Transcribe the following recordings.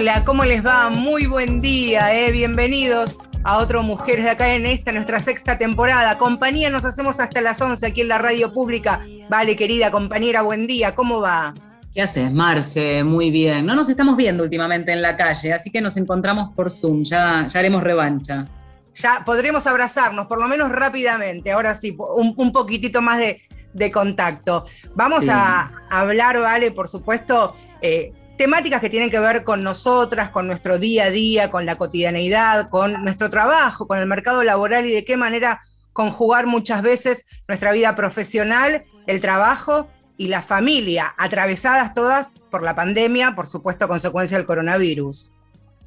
Hola, ¿cómo les va? Muy buen día, ¿eh? bienvenidos a otro Mujeres de acá en esta, nuestra sexta temporada. Compañía nos hacemos hasta las 11 aquí en la radio pública. Vale, querida compañera, buen día, ¿cómo va? ¿Qué haces, Marce? Muy bien. No nos estamos viendo últimamente en la calle, así que nos encontramos por Zoom, ya, ya haremos revancha. Ya podremos abrazarnos, por lo menos rápidamente, ahora sí, un, poquitito más de, contacto. Vamos a hablar, Vale, por supuesto, eh, temáticas que tienen que ver con nosotras, con nuestro día a día, con la cotidianeidad, con nuestro trabajo, con el mercado laboral y de qué manera conjugar muchas veces nuestra vida profesional, el trabajo y la familia, atravesadas todas por la pandemia, por supuesto, consecuencia del coronavirus.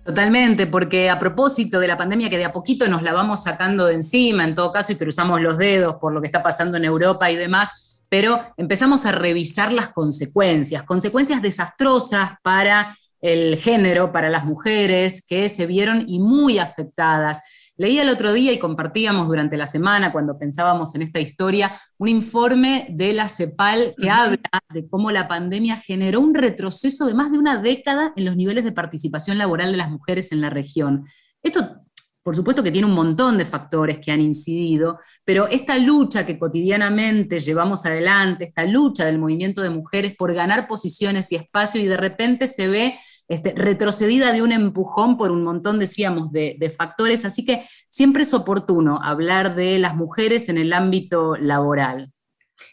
Totalmente, porque a propósito de la pandemia que de a poquito nos la vamos sacando de encima, en todo caso, y cruzamos los dedos por lo que está pasando en Europa y demás, pero empezamos a revisar las consecuencias, consecuencias desastrosas para el género, para las mujeres que se vieron y muy afectadas. Leía el otro día y compartíamos durante la semana, cuando pensábamos en esta historia, un informe de la CEPAL que habla de cómo la pandemia generó un retroceso de más de una década en los niveles de participación laboral de las mujeres en la región. Esto por supuesto que tiene un montón de factores que han incidido, pero esta lucha que cotidianamente llevamos adelante, esta lucha del movimiento de mujeres por ganar posiciones y espacio y de repente se ve este, retrocedida de un empujón por un montón, decíamos, de, factores, así que siempre es oportuno hablar de las mujeres en el ámbito laboral.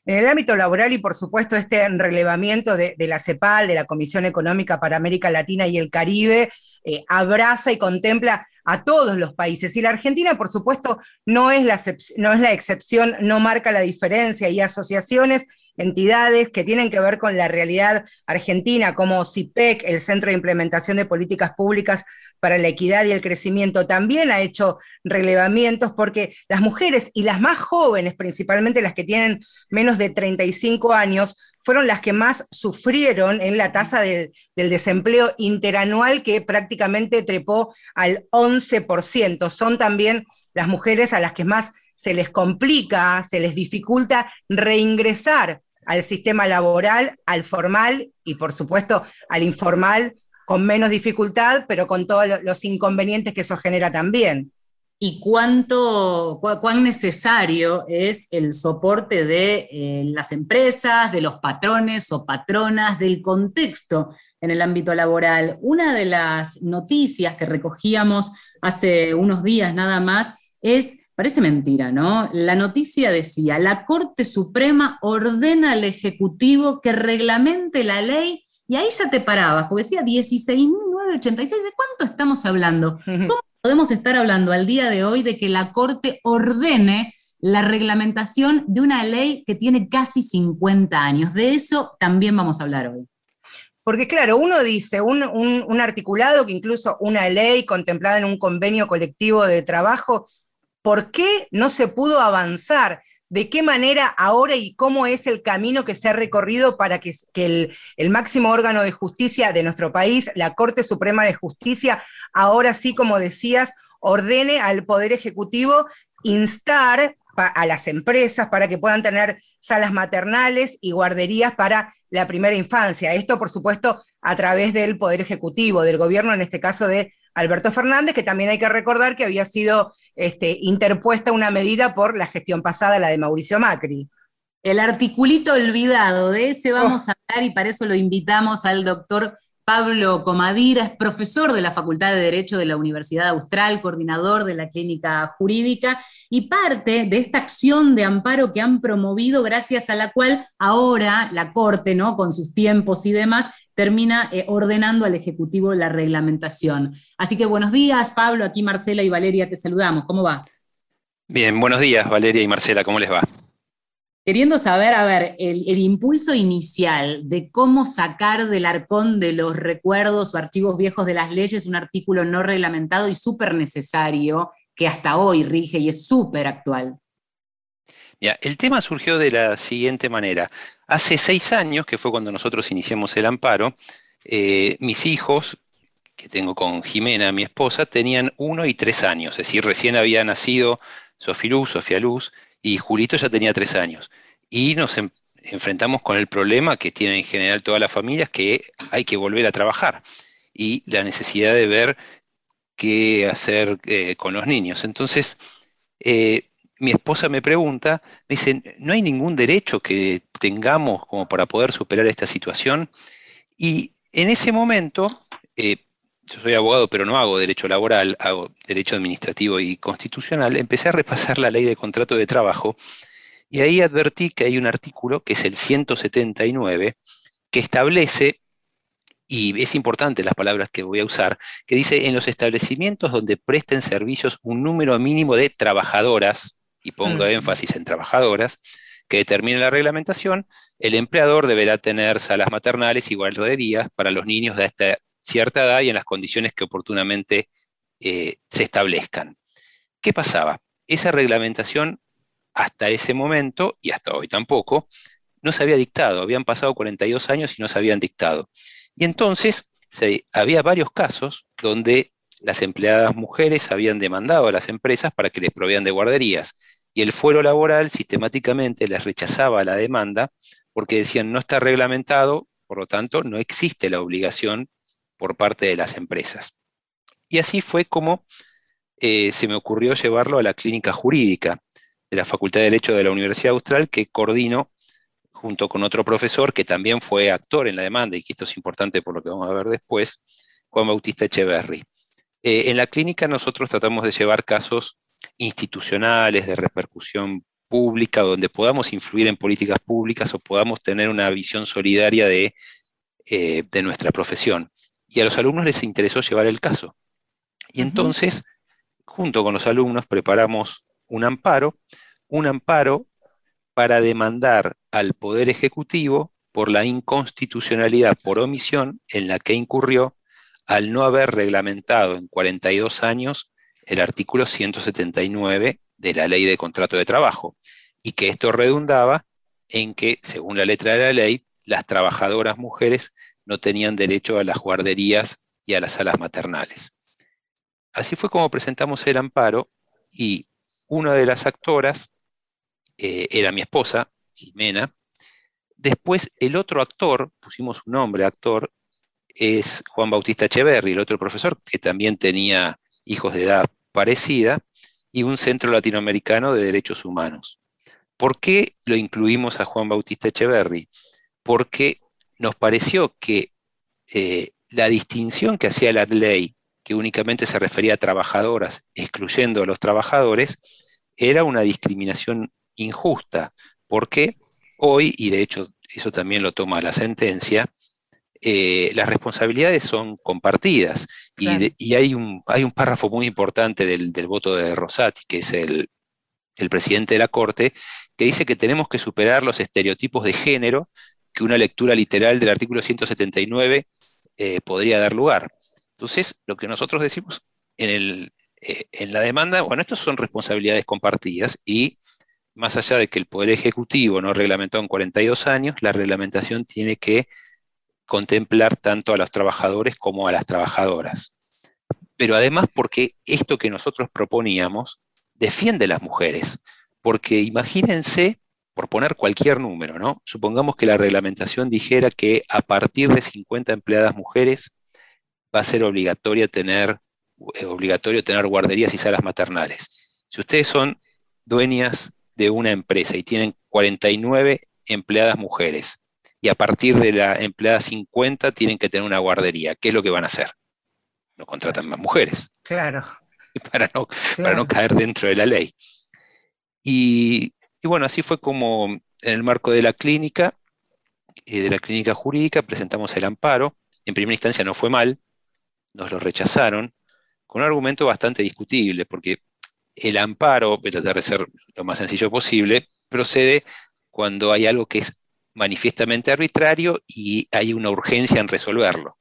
En el ámbito laboral y por supuesto este relevamiento de, la CEPAL, de la Comisión Económica para América Latina y el Caribe, eh, abraza y contempla a todos los países. Y la Argentina, por supuesto, no es la, no es la excepción, no marca la diferencia y asociaciones entidades que tienen que ver con la realidad argentina, como CIPEC, el Centro de Implementación de Políticas Públicas para la Equidad y el Crecimiento, también ha hecho relevamientos porque las mujeres y las más jóvenes, principalmente las que tienen menos de 35 años, fueron las que más sufrieron en la tasa del desempleo interanual que prácticamente trepó al 11%. Son también las mujeres a las que más se les complica, se les dificulta reingresar al sistema laboral, al formal y por supuesto al informal con menos dificultad, pero con todos los inconvenientes que eso genera también y cuánto, cuán necesario es el soporte de eh, las empresas, de los patrones o patronas, del contexto en el ámbito laboral. Una de las noticias que recogíamos hace unos días nada más es, parece mentira, ¿no? La noticia decía, la Corte Suprema ordena al Ejecutivo que reglamente la ley y ahí ya te parabas, porque decía 16.986, ¿de cuánto estamos hablando? ¿Cómo podemos estar hablando al día de hoy de que la Corte ordene la reglamentación de una ley que tiene casi 50 años. De eso también vamos a hablar hoy. Porque claro, uno dice, un, articulado que incluso una ley contemplada en un convenio colectivo de trabajo, ¿por qué no se pudo avanzar? De qué manera ahora y cómo es el camino que se ha recorrido para que, el, máximo órgano de justicia de nuestro país, la Corte Suprema de Justicia, ahora sí, como decías, ordene al Poder Ejecutivo instar a las empresas para que puedan tener salas maternales y guarderías para la primera infancia. Esto, por supuesto, a través del Poder Ejecutivo, del gobierno, en este caso de Alberto Fernández, que también hay que recordar que había sido este, interpuesta una medida por la gestión pasada, la de Mauricio Macri. El articulito olvidado, de ese vamos a hablar y para eso lo invitamos al doctor Pablo Comadira, es profesor de la Facultad de Derecho de la Universidad Austral, coordinador de la Clínica Jurídica y parte de esta acción de amparo que han promovido, gracias a la cual ahora la Corte, ¿no? con sus tiempos y demás, termina eh, ordenando al Ejecutivo la reglamentación. Así que buenos días, Pablo, aquí Marcela y Valeria te saludamos. ¿Cómo va? Bien, buenos días, Valeria y Marcela, ¿cómo les va? Queriendo saber, a ver, el, el, impulso inicial de cómo sacar del arcón de los recuerdos o archivos viejos de las leyes un artículo no reglamentado y súper necesario que hasta hoy rige y es súper actual. Ya, el tema surgió de la siguiente manera. Hace seis años, que fue cuando nosotros iniciamos el amparo, eh, mis hijos, que tengo con Jimena, mi esposa, tenían uno y tres años, es decir, recién había nacido Sofiluz, Sofía Luz, y Julito ya tenía tres años. Y nos enfrentamos con el problema que tienen en general todas las familias, que hay que volver a trabajar. y la necesidad de ver qué hacer eh, con los niños. Entonces, eh, mi esposa me pregunta, me dice, ¿no hay ningún derecho que tengamos como para poder superar esta situación? Y en ese momento, eh, yo soy abogado, pero no hago derecho laboral, hago derecho administrativo y constitucional, empecé a repasar la ley de contrato de trabajo y ahí advertí que hay un artículo, que es el 179, que establece, y es importante las palabras que voy a usar, que dice en los establecimientos donde presten servicios un número mínimo de trabajadoras, y pongo énfasis en trabajadoras, que determine la reglamentación, el empleador deberá tener salas maternales y guarderías para los niños de esta cierta edad y en las condiciones que oportunamente eh, se establezcan. ¿Qué pasaba? Esa reglamentación hasta ese momento, y hasta hoy tampoco, no se había dictado. Habían pasado 42 años y no se habían dictado. Y entonces había varios casos donde las empleadas mujeres habían demandado a las empresas para que les provean de guarderías. Y el fuero laboral sistemáticamente les rechazaba la demanda porque decían no está reglamentado, por lo tanto no existe la obligación por parte de las empresas. Y así fue como eh, se me ocurrió llevarlo a la clínica jurídica de la Facultad de Derecho de la Universidad Austral, que coordino junto con otro profesor que también fue actor en la demanda, y que esto es importante por lo que vamos a ver después, Juan Bautista Echeverry. Eh, en la clínica nosotros tratamos de llevar casos institucionales, de repercusión pública, donde podamos influir en políticas públicas o podamos tener una visión solidaria de, eh, de nuestra profesión. Y a los alumnos les interesó llevar el caso. Y entonces, junto con los alumnos, preparamos un amparo, un amparo para demandar al Poder Ejecutivo por la inconstitucionalidad por omisión en la que incurrió al no haber reglamentado en 42 años el artículo 179 de la ley de contrato de trabajo, y que esto redundaba en que, según la letra de la ley, las trabajadoras mujeres no tenían derecho a las guarderías y a las salas maternales. Así fue como presentamos el amparo y una de las actoras eh, era mi esposa, Jimena. Después el otro actor, pusimos un nombre actor, es Juan Bautista Echeverri, el otro profesor que también tenía hijos de edad parecida, y un centro latinoamericano de derechos humanos. ¿Por qué lo incluimos a Juan Bautista Echeverri? Porque nos pareció que eh, la distinción que hacía la ley, que únicamente se refería a trabajadoras, excluyendo a los trabajadores, era una discriminación injusta, porque hoy, y de hecho eso también lo toma la sentencia, eh, las responsabilidades son compartidas. Y, hay, un, hay, un, párrafo muy importante del, voto de Rosati, que es el, presidente de la Corte, que dice que tenemos que superar los estereotipos de género que una lectura literal del artículo 179 eh, podría dar lugar. Entonces, lo que nosotros decimos en el, eh, en la demanda, bueno, estas son responsabilidades compartidas y más allá de que el Poder Ejecutivo no reglamentó en 42 años, la reglamentación tiene que contemplar tanto a los trabajadores como a las trabajadoras. Pero además porque esto que nosotros proponíamos defiende a las mujeres, porque imagínense, por poner cualquier número, ¿no? Supongamos que la reglamentación dijera que a partir de 50 empleadas mujeres va a ser obligatorio tener eh, obligatorio tener guarderías y salas maternales. Si ustedes son dueñas de una empresa y tienen 49 empleadas mujeres y a partir de la empleada 50 tienen que tener una guardería, ¿qué es lo que van a hacer? No contratan más mujeres. Claro. Para no, para no caer dentro de la ley. Y, y, bueno, así fue como en el marco de la clínica, eh, de la clínica jurídica, presentamos el amparo. En primera instancia no fue mal, nos lo rechazaron, con un argumento bastante discutible, porque el amparo, voy a tratar de ser lo más sencillo posible, procede cuando hay algo que es manifiestamente arbitrario y hay una urgencia en resolverlo.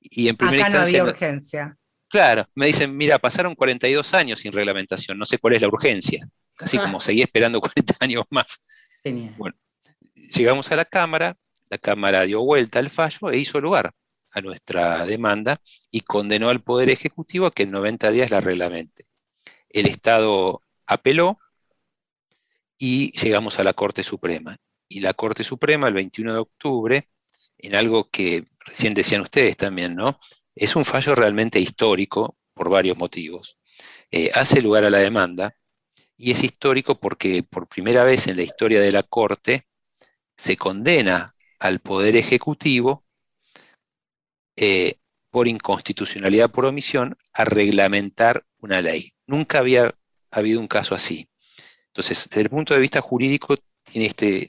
Y en primera Acá no había urgencia. Claro, me dicen, mira, pasaron 42 años sin reglamentación, no sé cuál es la urgencia. Así como seguí esperando 40 años más. Bueno, llegamos a la Cámara, la Cámara dio vuelta al fallo e hizo lugar a nuestra demanda y condenó al Poder Ejecutivo a que en 90 días la reglamente. El Estado apeló y llegamos a la Corte Suprema. Y la Corte Suprema, el 21 de octubre, en algo que recién decían ustedes también, ¿no? Es un fallo realmente histórico por varios motivos. Eh, hace lugar a la demanda y es histórico porque por primera vez en la historia de la Corte se condena al Poder Ejecutivo eh, por inconstitucionalidad por omisión a reglamentar una ley. Nunca había habido un caso así. Entonces, desde el punto de vista jurídico, tiene este,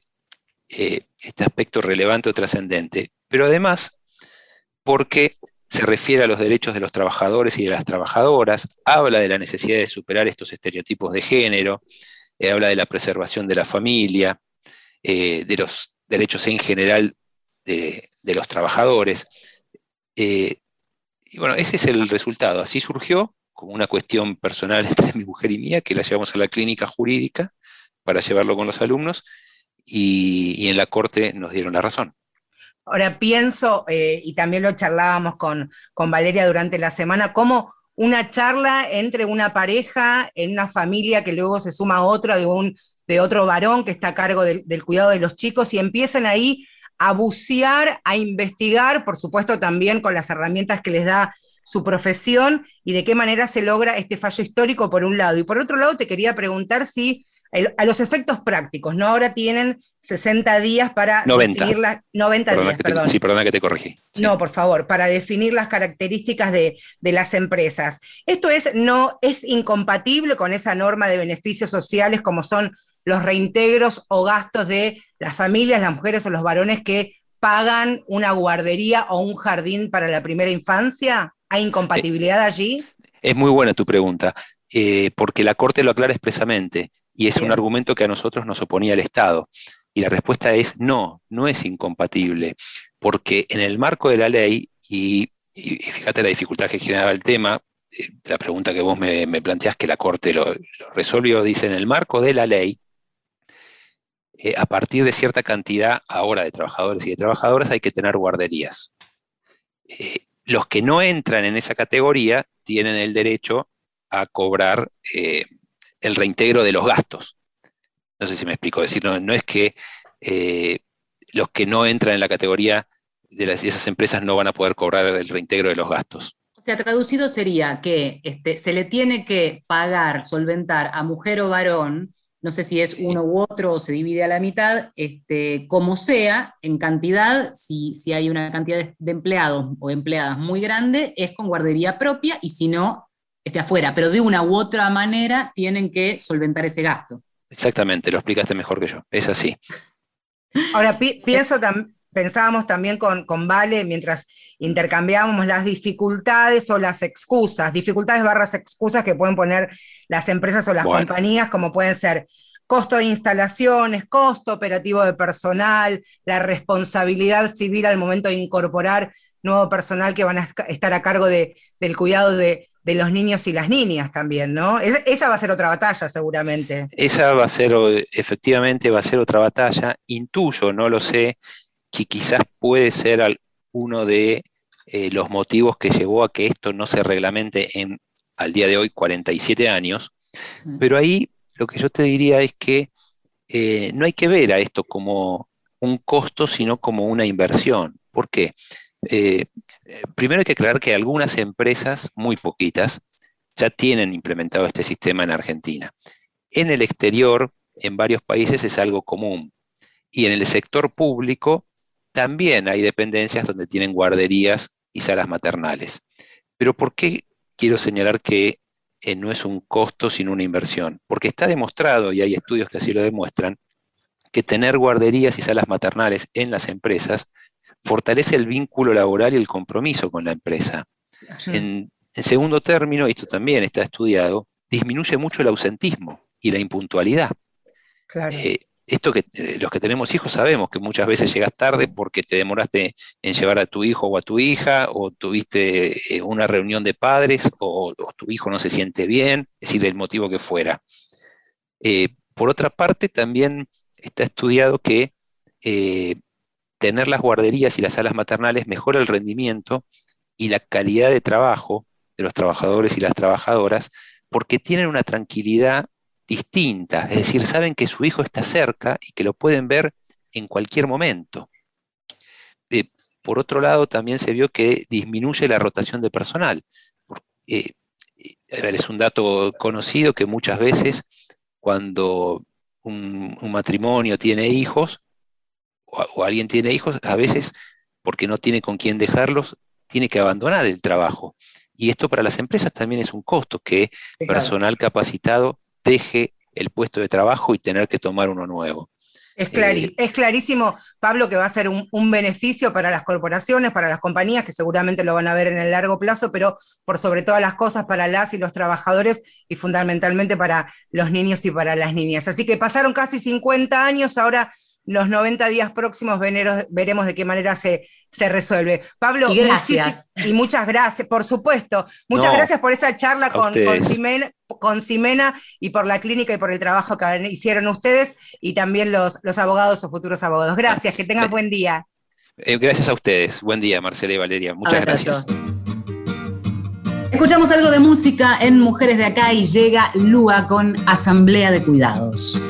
eh, este aspecto relevante o trascendente, pero además porque se refiere a los derechos de los trabajadores y de las trabajadoras, habla de la necesidad de superar estos estereotipos de género, eh, habla de la preservación de la familia, eh, de los derechos en general de, los trabajadores. y bueno, ese es el resultado. Así surgió, como una cuestión personal entre mi mujer y mía, que la llevamos a la clínica jurídica para llevarlo con los alumnos y, en la corte nos dieron la razón. Ahora pienso, eh, y también lo charlábamos con, con Valeria durante la semana, cómo una charla entre una pareja en una familia que luego se suma a otra de, un, de otro varón que está a cargo del, del cuidado de los chicos y empiezan ahí a bucear, a investigar, por supuesto también con las herramientas que les da su profesión y de qué manera se logra este fallo histórico por un lado. Y por otro lado, te quería preguntar si a los efectos prácticos, ¿no? Ahora tienen 60 días para 90. definir las 90 días, perdón. sí, perdona que te corregí. No, por favor, para definir las características de, de, las empresas. Esto es, no, es incompatible con esa norma de beneficios sociales como son los reintegros o gastos de las familias, las mujeres o los varones que pagan una guardería o un jardín para la primera infancia. ¿Hay incompatibilidad allí? Es muy buena tu pregunta, eh, porque la Corte lo aclara expresamente y es un argumento que a nosotros nos oponía el Estado. Y la respuesta es no, no es incompatible, porque en el marco de la ley, y, fíjate la dificultad que generaba el tema, eh, la pregunta que vos me, planteás que la Corte lo, resolvió, dice, en el marco de la ley, eh, a partir de cierta cantidad ahora de trabajadores y de trabajadoras hay que tener guarderías los que no entran en esa categoría tienen el derecho a cobrar eh, el reintegro de los gastos. No sé si me explico, decir, no, es que eh, los que no entran en la categoría de, las, esas empresas no van a poder cobrar el reintegro de los gastos. O sea, traducido sería que este, se le tiene que pagar, solventar a mujer o varón no sé si es uno u otro o se divide a la mitad, este, como sea, en cantidad, si, si hay una cantidad de, empleados o empleadas muy grande, es con guardería propia y si no, esté afuera, pero de una u otra manera tienen que solventar ese gasto. Exactamente, lo explicaste mejor que yo, es así. Ahora, pienso pensábamos también con, con, Vale mientras intercambiábamos las dificultades o las excusas, dificultades barras excusas que pueden poner las empresas o las compañías, como pueden ser costo de instalaciones, costo operativo de personal, la responsabilidad civil al momento de incorporar nuevo personal que van a estar a cargo de, del cuidado de, de, los niños y las niñas también, ¿no? esa va a ser otra batalla seguramente. Esa va a ser, efectivamente, va a ser otra batalla. Intuyo, no lo sé, que quizás puede ser uno de eh, los motivos que llevó a que esto no se reglamente en, al día de hoy, 47 años. Pero ahí lo que yo te diría es que eh, no hay que ver a esto como un costo, sino como una inversión. ¿Por qué? Eh, primero hay que aclarar que algunas empresas, muy poquitas, ya tienen implementado este sistema en Argentina. En el exterior, en varios países es algo común. Y en el sector público también hay dependencias donde tienen guarderías y salas maternales. Pero ¿por qué quiero señalar que eh, no es un costo sino una inversión? Porque está demostrado, y hay estudios que así lo demuestran, que tener guarderías y salas maternales en las empresas fortalece el vínculo laboral y el compromiso con la empresa. En, segundo término, esto también está estudiado, disminuye mucho el ausentismo y la impuntualidad. Claro. Eh, esto que eh, los que tenemos hijos sabemos que muchas veces llegas tarde porque te demoraste en llevar a tu hijo o a tu hija, o tuviste eh, una reunión de padres, o, tu hijo no se siente bien, es decir, el motivo que fuera. Por otra parte, también está estudiado que tener las guarderías y las salas maternales mejora el rendimiento y la calidad de trabajo de los trabajadores y las trabajadoras porque tienen una tranquilidad distinta, es decir, saben que su hijo está cerca y que lo pueden ver en cualquier momento. Eh, por otro lado, también se vio que disminuye la rotación de personal. Eh, es un dato conocido que muchas veces cuando un, matrimonio tiene hijos o, alguien tiene hijos, a veces porque no tiene con quién dejarlos, tiene que abandonar el trabajo. Y esto para las empresas también es un costo, que personal capacitado deje el puesto de trabajo y tener que tomar uno nuevo. Es, es, clarísimo, Pablo, que va a ser un, beneficio para las corporaciones, para las compañías, que seguramente lo van a ver en el largo plazo, pero por sobre todas las cosas para las y los trabajadores y fundamentalmente para los niños y para las niñas. Así que pasaron casi 50 años, ahora los 90 días próximos veremos de qué manera se, se resuelve. Pablo, y, gracias. y muchas gracias, por supuesto. Muchas gracias por esa charla con, con, Ximena, y por la clínica y por el trabajo que hicieron ustedes y también los, los abogados o futuros abogados. Gracias, que tengan buen día. Eh, gracias a ustedes. Buen día, Marcela y Valeria. Muchas gracias. Escuchamos algo de música en Mujeres de Acá y llega Lua con Asamblea de Cuidados.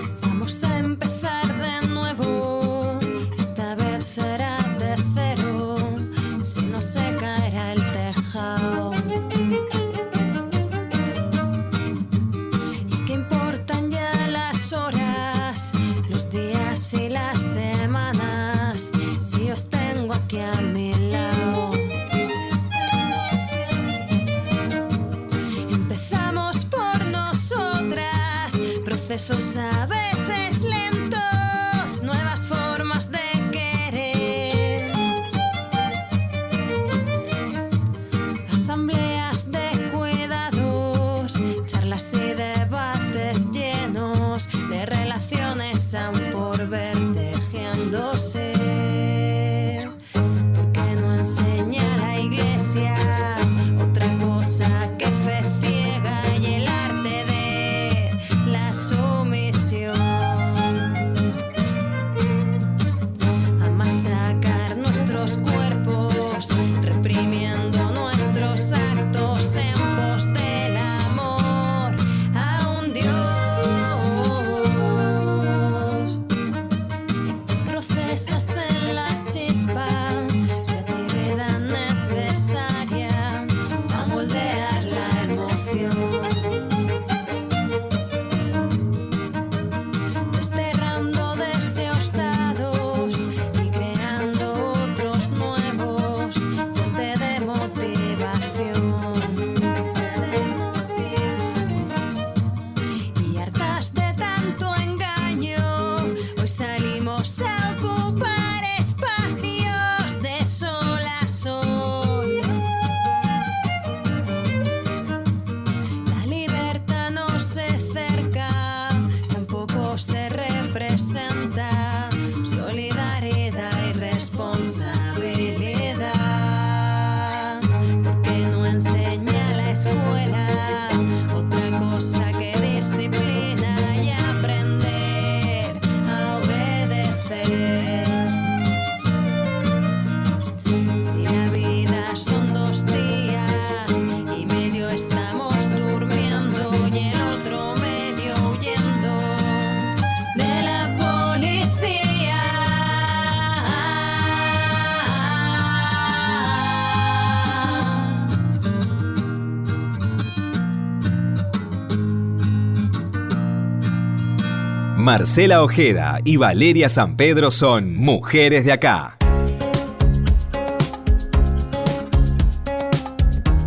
Procesos a veces Marcela Ojeda y Valeria San Pedro son mujeres de acá.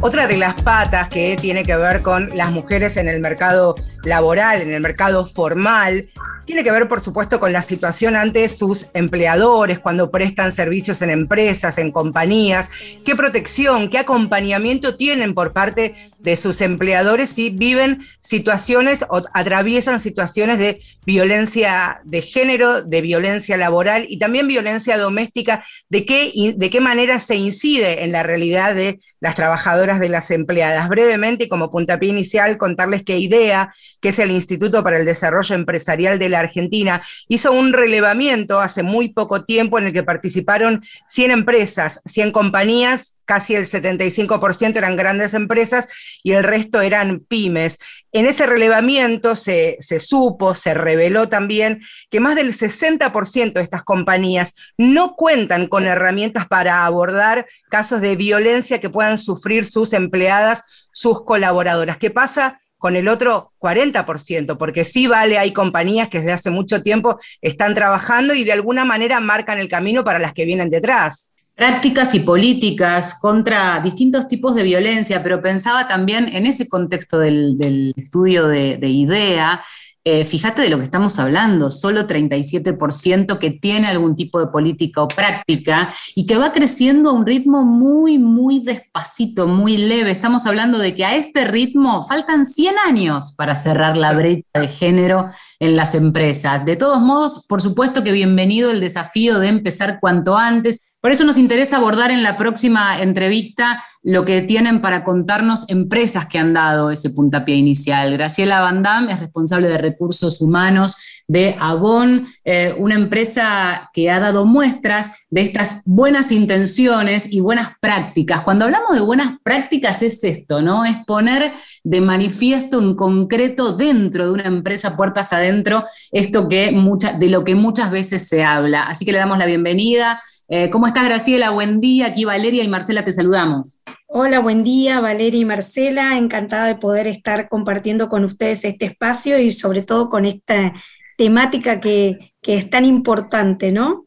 Otra de las patas que tiene que ver con las mujeres en el mercado laboral, en el mercado formal, tiene que ver, por supuesto, con la situación ante sus empleadores, cuando prestan servicios en empresas, en compañías, qué protección, qué acompañamiento tienen por parte de sus empleadores si viven situaciones o atraviesan situaciones de violencia de género, de violencia laboral y también violencia doméstica, de qué, de qué manera se incide en la realidad de las trabajadoras de las empleadas. Brevemente, como puntapié inicial, contarles que IDEA, que es el Instituto para el Desarrollo Empresarial de la Argentina hizo un relevamiento hace muy poco tiempo en el que participaron 100 empresas, 100 compañías casi el 75% eran grandes empresas y el resto eran pymes. En ese relevamiento se, se, supo, se reveló también que más del 60% de estas compañías no cuentan con herramientas para abordar casos de violencia que puedan sufrir sus empleadas, sus colaboradoras. ¿Qué pasa? con el otro 40%, porque sí vale, hay compañías que desde hace mucho tiempo están trabajando y de alguna manera marcan el camino para las que vienen detrás prácticas y políticas contra distintos tipos de violencia, pero pensaba también en ese contexto del, estudio de, IDEA, eh, fíjate de lo que estamos hablando, solo 37% que tiene algún tipo de política o práctica y que va creciendo a un ritmo muy, muy despacito, muy leve. Estamos hablando de que a este ritmo faltan 100 años para cerrar la brecha de género en las empresas. De todos modos, por supuesto que bienvenido el desafío de empezar cuanto antes. Por eso nos interesa abordar en la próxima entrevista lo que tienen para contarnos empresas que han dado ese puntapié inicial. Graciela Van Damme es responsable de recursos humanos de Avon, eh, una empresa que ha dado muestras de estas buenas intenciones y buenas prácticas. Cuando hablamos de buenas prácticas es esto, ¿no? Es poner de manifiesto en concreto dentro de una empresa, puertas adentro, esto que de lo que muchas veces se habla. Así que le damos la bienvenida eh, ¿Cómo estás, Graciela? Buen día. Aquí Valeria y Marcela te saludamos. Hola, buen día, Valeria y Marcela. Encantada de poder estar compartiendo con ustedes este espacio y sobre todo con esta temática que, es tan importante, ¿no?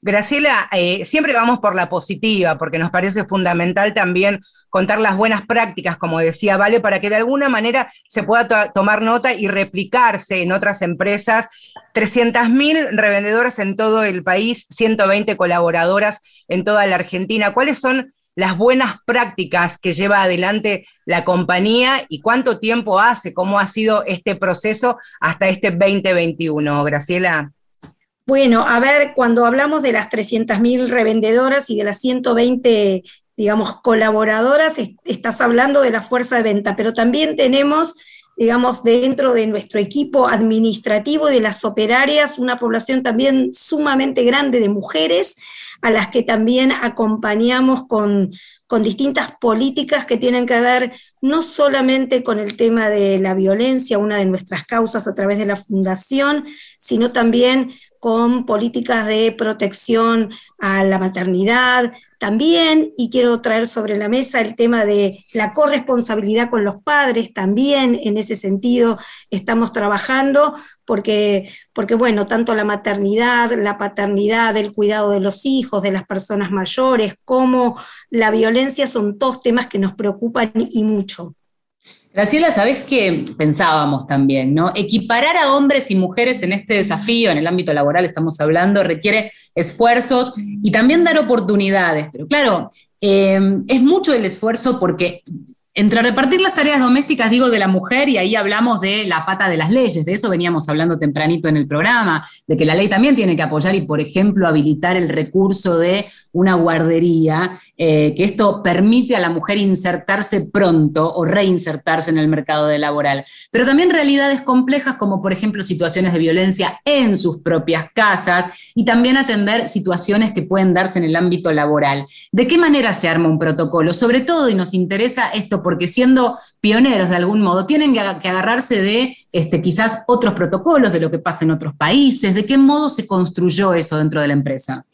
Graciela, eh, siempre vamos por la positiva, porque nos parece fundamental también contar las buenas prácticas, como decía Vale, para que de alguna manera se pueda tomar nota y replicarse en otras empresas. 300.000 revendedoras en todo el país, 120 colaboradoras en toda la Argentina. ¿Cuáles son las buenas prácticas que lleva adelante la compañía y cuánto tiempo hace, cómo ha sido este proceso hasta este 2021, Graciela? Bueno, a ver, cuando hablamos de las 300.000 revendedoras y de las 120 digamos, colaboradoras, estás hablando de la fuerza de venta, pero también tenemos, digamos, dentro de nuestro equipo administrativo y de las operarias, una población también sumamente grande de mujeres a las que también acompañamos con, con distintas políticas que tienen que ver no solamente con el tema de la violencia, una de nuestras causas a través de la fundación, sino también con políticas de protección a la maternidad, también, y quiero traer sobre la mesa el tema de la corresponsabilidad con los padres, también en ese sentido estamos trabajando, porque, porque bueno, tanto la maternidad, la paternidad, el cuidado de los hijos, de las personas mayores, como la violencia son todos temas que nos preocupan y mucho. Graciela, ¿sabés qué pensábamos también? ¿no? Equiparar a hombres y mujeres en este desafío, en el ámbito laboral estamos hablando, requiere esfuerzos y también dar oportunidades. Pero claro, eh, es mucho el esfuerzo porque entre repartir las tareas domésticas, digo, de la mujer, y ahí hablamos de la pata de las leyes, de eso veníamos hablando tempranito en el programa, de que la ley también tiene que apoyar y, por ejemplo, habilitar el recurso de una guardería, eh, que esto permite a la mujer insertarse pronto o reinsertarse en el mercado de laboral. Pero también realidades complejas como por ejemplo situaciones de violencia en sus propias casas y también atender situaciones que pueden darse en el ámbito laboral. ¿De qué manera se arma un protocolo? Sobre todo, y nos interesa esto porque siendo pioneros de algún modo, tienen que agarrarse de este, quizás otros protocolos de lo que pasa en otros países, de qué modo se construyó eso dentro de la empresa.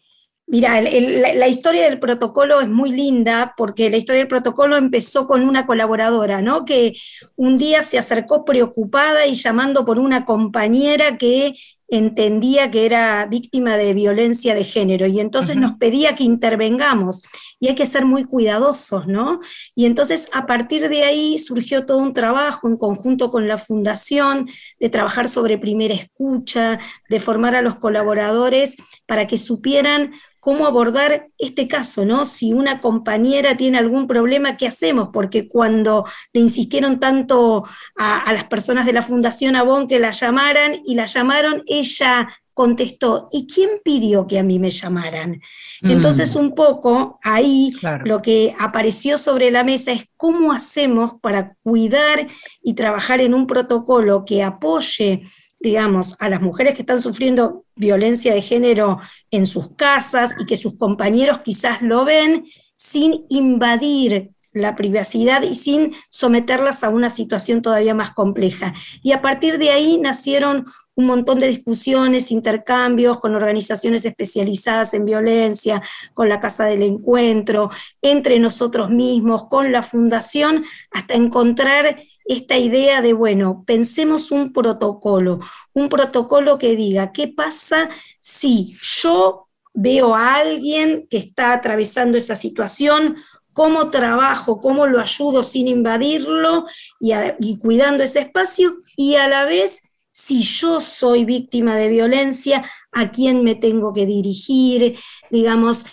Mira, la, historia del protocolo es muy linda porque la historia del protocolo empezó con una colaboradora, ¿no? Que un día se acercó preocupada y llamando por una compañera que entendía que era víctima de violencia de género y entonces nos pedía que intervengamos y hay que ser muy cuidadosos, ¿no? Y entonces a partir de ahí surgió todo un trabajo en conjunto con la fundación de trabajar sobre primera escucha, de formar a los colaboradores para que supieran cómo abordar este caso, ¿no? Si una compañera tiene algún problema, ¿qué hacemos? Porque cuando le insistieron tanto a, las personas de la Fundación Avon que la llamaran y la llamaron, ella contestó, ¿y quién pidió que a mí me llamaran? Mm. Entonces, un poco ahí lo que apareció sobre la mesa es cómo hacemos para cuidar y trabajar en un protocolo que apoye digamos, a las mujeres que están sufriendo violencia de género en sus casas y que sus compañeros quizás lo ven sin invadir la privacidad y sin someterlas a una situación todavía más compleja. Y a partir de ahí nacieron un montón de discusiones, intercambios con organizaciones especializadas en violencia, con la Casa del Encuentro, entre nosotros mismos, con la Fundación, hasta encontrar esta idea de, bueno, pensemos un protocolo, un protocolo que diga, ¿qué pasa si yo veo a alguien que está atravesando esa situación? ¿Cómo trabajo? ¿Cómo lo ayudo sin invadirlo y, cuidando ese espacio? Y a la vez si yo soy víctima de violencia, a quién me tengo que dirigir, digamos,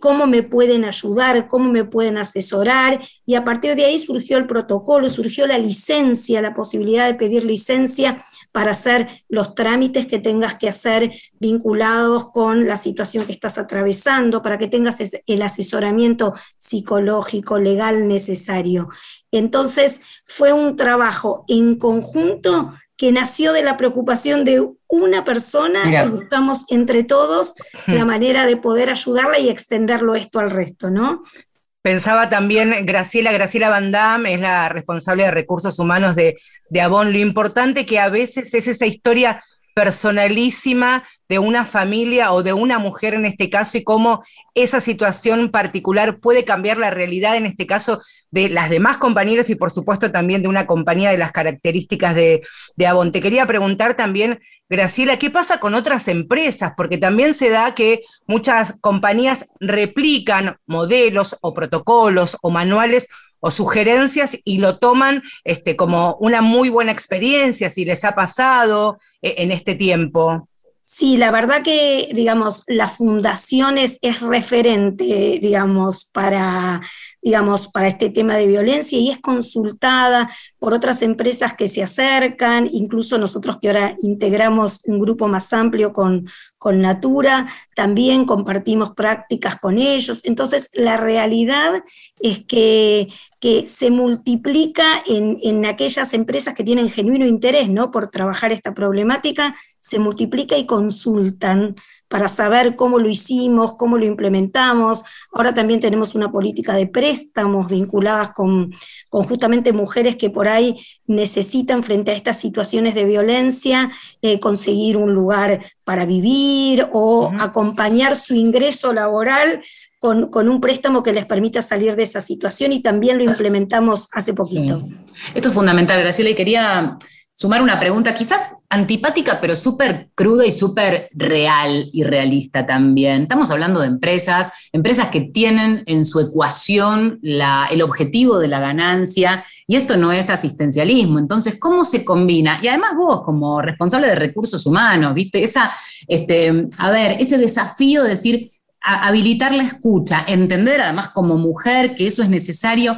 cómo me pueden ayudar, cómo me pueden asesorar, y a partir de ahí surgió el protocolo, surgió la licencia, la posibilidad de pedir licencia para hacer los trámites que tengas que hacer vinculados con la situación que estás atravesando, para que tengas el asesoramiento psicológico, legal necesario. Entonces, fue un trabajo en conjunto que nació de la preocupación de una persona y buscamos entre todos la manera de poder ayudarla y extenderlo esto al resto, ¿no? Pensaba también Graciela, Graciela Van Damme es la responsable de recursos humanos de, de Avon, lo importante que a veces es esa historia personalísima de una familia o de una mujer en este caso y cómo esa situación particular puede cambiar la realidad en este caso de las demás compañeras y por supuesto también de una compañía de las características de, de Avon. Te quería preguntar también, Graciela, ¿qué pasa con otras empresas? Porque también se da que muchas compañías replican modelos o protocolos o manuales o sugerencias y lo toman este, como una muy buena experiencia, si les ha pasado eh, en este tiempo. Sí, la verdad que, digamos, la fundación es, es referente, digamos, para digamos, para este tema de violencia y es consultada por otras empresas que se acercan, incluso nosotros que ahora integramos un grupo más amplio con, con Natura, también compartimos prácticas con ellos. Entonces, la realidad es que, que se multiplica en, en, aquellas empresas que tienen genuino interés ¿no? por trabajar esta problemática, se multiplica y consultan para saber cómo lo hicimos, cómo lo implementamos. Ahora también tenemos una política de préstamos vinculadas con, justamente mujeres que por ahí necesitan frente a estas situaciones de violencia eh, conseguir un lugar para vivir o acompañar su ingreso laboral con, con, un préstamo que les permita salir de esa situación y también lo implementamos hace poquito. Esto es fundamental, Graciela, y quería sumar una pregunta quizás antipática, pero súper cruda y súper real y realista también. Estamos hablando de empresas, empresas que tienen en su ecuación el objetivo de la ganancia, y esto no es asistencialismo. Entonces, ¿cómo se combina? Y además vos, como responsable de recursos humanos, ¿viste? Esa, este, a ver, ese desafío de decir, habilitar la escucha, entender además como mujer que eso es necesario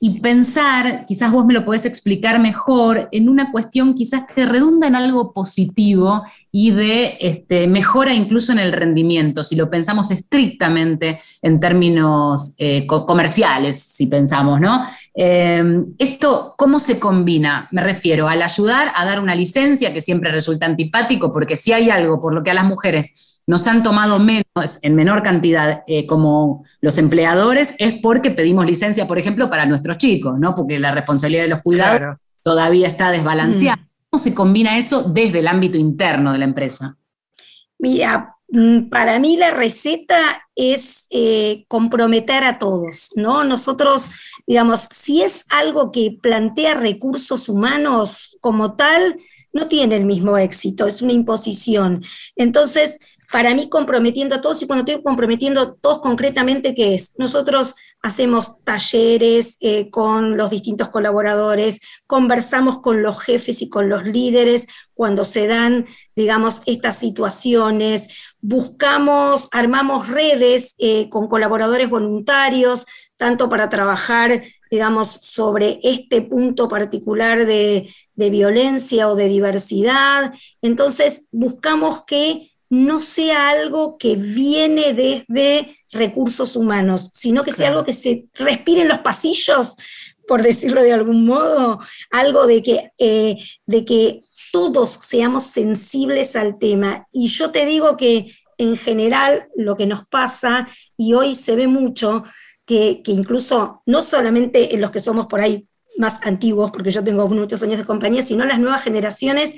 y pensar, quizás vos me lo podés explicar mejor, en una cuestión quizás que redunda en algo positivo y de este, mejora incluso en el rendimiento, si lo pensamos estrictamente en términos eh, comerciales, si pensamos, ¿no? Eh, esto, ¿cómo se combina? Me refiero al ayudar a dar una licencia, que siempre resulta antipático, porque si hay algo por lo que a las mujeres nos han tomado menos, en menor cantidad, eh, como los empleadores, es porque pedimos licencia, por ejemplo, para nuestros chicos, ¿no? Porque la responsabilidad de los cuidados todavía está desbalanceada. Mm. ¿Cómo se combina eso desde el ámbito interno de la empresa? Mira, mm, para mí la receta es eh, comprometer a todos, ¿no? Nosotros, digamos, si es algo que plantea recursos humanos como tal, no tiene el mismo éxito, es una imposición. Entonces, para mí comprometiendo a todos, y cuando estoy comprometiendo a todos concretamente, ¿qué es? Nosotros hacemos talleres eh, con los distintos colaboradores, conversamos con los jefes y con los líderes cuando se dan, digamos, estas situaciones, buscamos, armamos redes eh, con colaboradores voluntarios, tanto para trabajar, digamos, sobre este punto particular de, de violencia o de diversidad. Entonces, buscamos que no sea algo que viene desde recursos humanos, sino que sea algo que se respire en los pasillos por decirlo de algún modo, algo de que, eh, de que todos seamos sensibles al tema. Y yo te digo que en general lo que nos pasa, y hoy se ve mucho, que, que incluso no solamente en los que somos por ahí más antiguos, porque yo tengo muchos años de compañía, sino las nuevas generaciones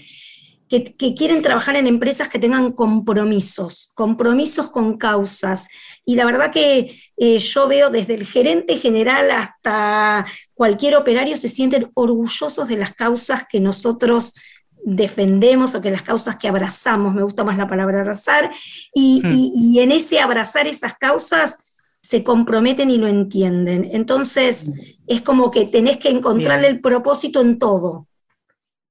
que, quieren trabajar en empresas que tengan compromisos, compromisos con causas. Y la verdad que eh, yo veo desde el gerente general hasta cualquier operario se sienten orgullosos de las causas que nosotros defendemos o que las causas que abrazamos, me gusta más la palabra abrazar, y, hmm. en ese abrazar esas causas se comprometen y lo entienden. Entonces, es como que tenés que encontrarle el propósito en todo.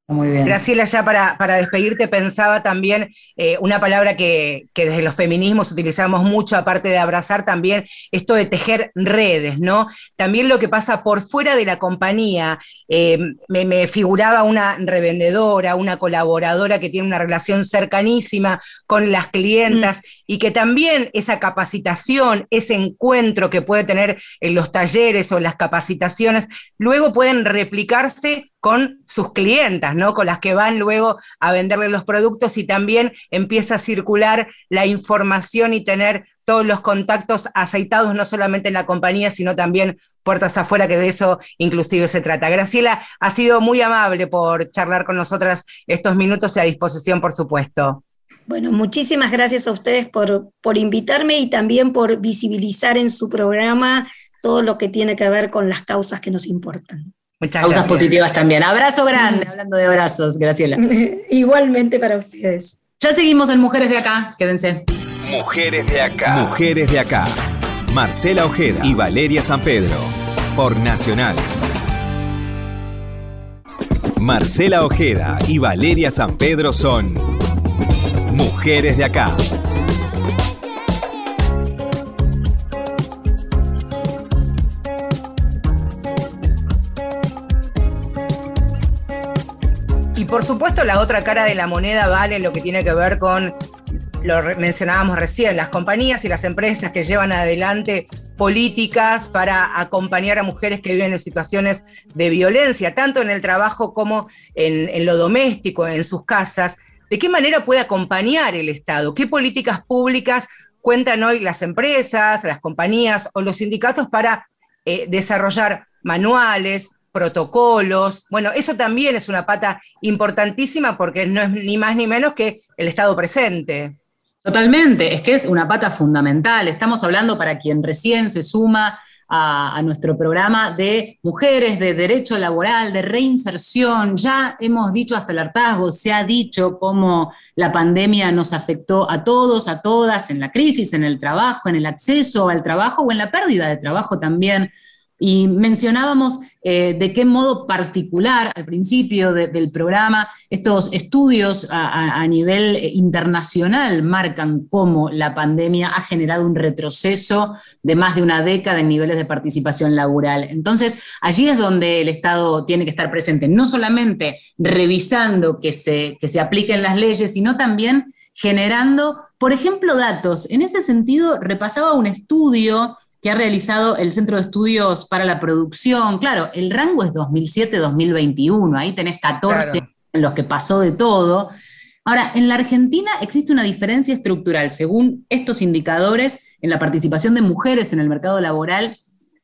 Muy bien. Graciela, ya para, para despedirte, pensaba también eh, una palabra que, desde los feminismos utilizamos mucho, aparte de abrazar también, esto de tejer redes, ¿no? También lo que pasa por fuera de la compañía. Eh, me, figuraba una revendedora, una colaboradora que tiene una relación cercanísima con las clientas mm. y que también esa capacitación, ese encuentro que puede tener en los talleres o las capacitaciones, luego pueden replicarse con sus clientas, ¿no? Con las que van luego a venderle los productos y también empieza a circular la información y tener todos los contactos aceitados, no solamente en la compañía, sino también puertas afuera, que de eso inclusive se trata. Graciela, ha sido muy amable por charlar con nosotras estos minutos y a disposición, por supuesto. Bueno, muchísimas gracias a ustedes por, por invitarme y también por visibilizar en su programa todo lo que tiene que ver con las causas que nos importan. Muchas Causas positivas también. Abrazo grande, hablando de abrazos, Graciela. Igualmente para ustedes. Ya seguimos en Mujeres de Acá, quédense. Mujeres de Acá. Mujeres de Acá. Marcela Ojeda y Valeria San Pedro. Por Nacional. Marcela Ojeda y Valeria San Pedro son Mujeres de Acá. Por supuesto, la otra cara de la moneda vale lo que tiene que ver con, lo mencionábamos recién, las compañías y las empresas que llevan adelante políticas para acompañar a mujeres que viven en situaciones de violencia, tanto en el trabajo como en, lo doméstico, en sus casas. ¿De qué manera puede acompañar el Estado? ¿Qué políticas públicas cuentan hoy las empresas, las compañías o los sindicatos para eh, desarrollar manuales, protocolos. Bueno, eso también es una pata importantísima porque no es ni más ni menos que el Estado presente. Totalmente, es que es una pata fundamental. Estamos hablando para quien recién se suma a, nuestro programa de mujeres, de derecho laboral, de reinserción. Ya hemos dicho hasta el hartazgo, se ha dicho cómo la pandemia nos afectó a todos, a todas, en la crisis, en el trabajo, en el acceso al trabajo o en la pérdida de trabajo también y mencionábamos eh, de qué modo particular al principio del programa estos estudios a, nivel internacional marcan cómo la pandemia ha generado un retroceso de más de una década en niveles de participación laboral. Entonces, allí es donde el Estado tiene que estar presente, no solamente revisando que se, que se apliquen las leyes, sino también generando, por ejemplo, datos. En ese sentido, repasaba un estudio que ha realizado el Centro de Estudios para la Producción. Claro, el rango es 2007-2021, ahí tenés 14 en los que pasó de todo. Ahora, en la Argentina existe una diferencia estructural, según estos indicadores, en la participación de mujeres en el mercado laboral.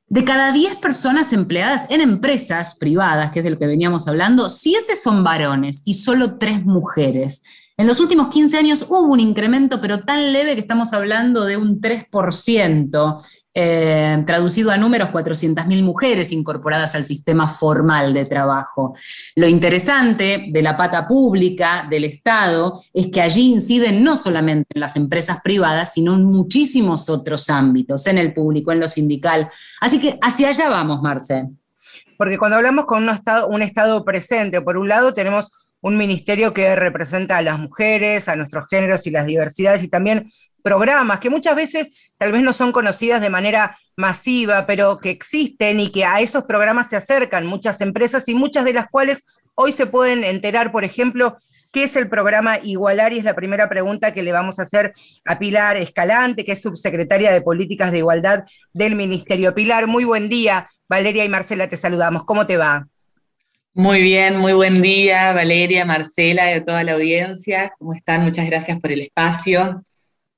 De cada 10 personas empleadas en empresas privadas, que es de lo que veníamos hablando, 7 son varones y solo 3 mujeres. En los últimos 15 años hubo un incremento, pero tan leve que estamos hablando de un 3%. Eh, traducido a números, 400.000 mujeres incorporadas al sistema formal de trabajo. Lo interesante de la pata pública del Estado es que allí inciden no solamente en las empresas privadas, sino en muchísimos otros ámbitos, en el público, en lo sindical. Así que hacia allá vamos, Marce. Porque cuando hablamos con un estado, un estado presente, por un lado tenemos un ministerio que representa a las mujeres, a nuestros géneros y las diversidades, y también programas que muchas veces tal vez no son conocidas de manera masiva, pero que existen y que a esos programas se acercan muchas empresas y muchas de las cuales hoy se pueden enterar, por ejemplo, ¿Qué es el programa Igualar? Y es la primera pregunta que le vamos a hacer a Pilar Escalante, que es subsecretaria de Políticas de Igualdad del Ministerio. Pilar, muy buen día. Valeria y Marcela te saludamos. ¿Cómo te va? Muy bien, muy buen día, Valeria, Marcela a toda la audiencia. ¿Cómo están? Muchas gracias por el espacio.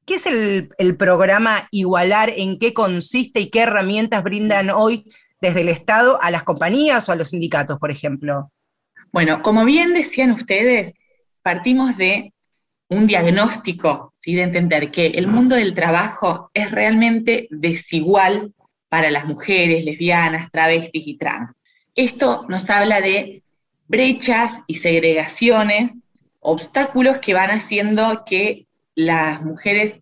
¿Qué es el, programa Igualar? ¿En qué consiste y qué herramientas brindan hoy desde el Estado a las compañías o a los sindicatos, por ejemplo? Bueno, como bien decían ustedes, partimos de un diagnóstico, ¿sí? de entender que el mundo del trabajo es realmente desigual para las mujeres, lesbianas, travestis y trans. Esto nos habla de brechas y segregaciones, obstáculos que van haciendo que las mujeres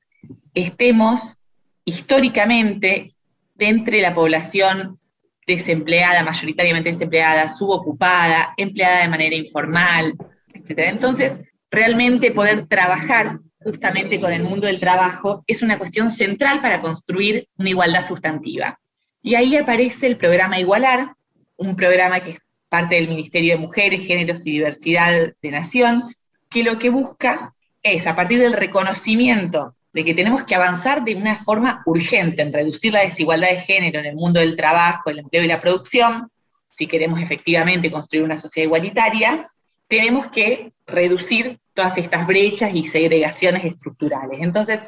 estemos históricamente de entre la población desempleada, mayoritariamente desempleada, subocupada, empleada de manera informal, etc. Entonces, realmente poder trabajar justamente con el mundo del trabajo es una cuestión central para construir una igualdad sustantiva. Y ahí aparece el programa Igualar, un programa que es parte del Ministerio de Mujeres, Géneros y Diversidad de Nación, que lo que busca es, a partir del reconocimiento de que tenemos que avanzar de una forma urgente en reducir la desigualdad de género en el mundo del trabajo, el empleo y la producción, si queremos efectivamente construir una sociedad igualitaria, tenemos que reducir todas estas brechas y segregaciones estructurales. Entonces,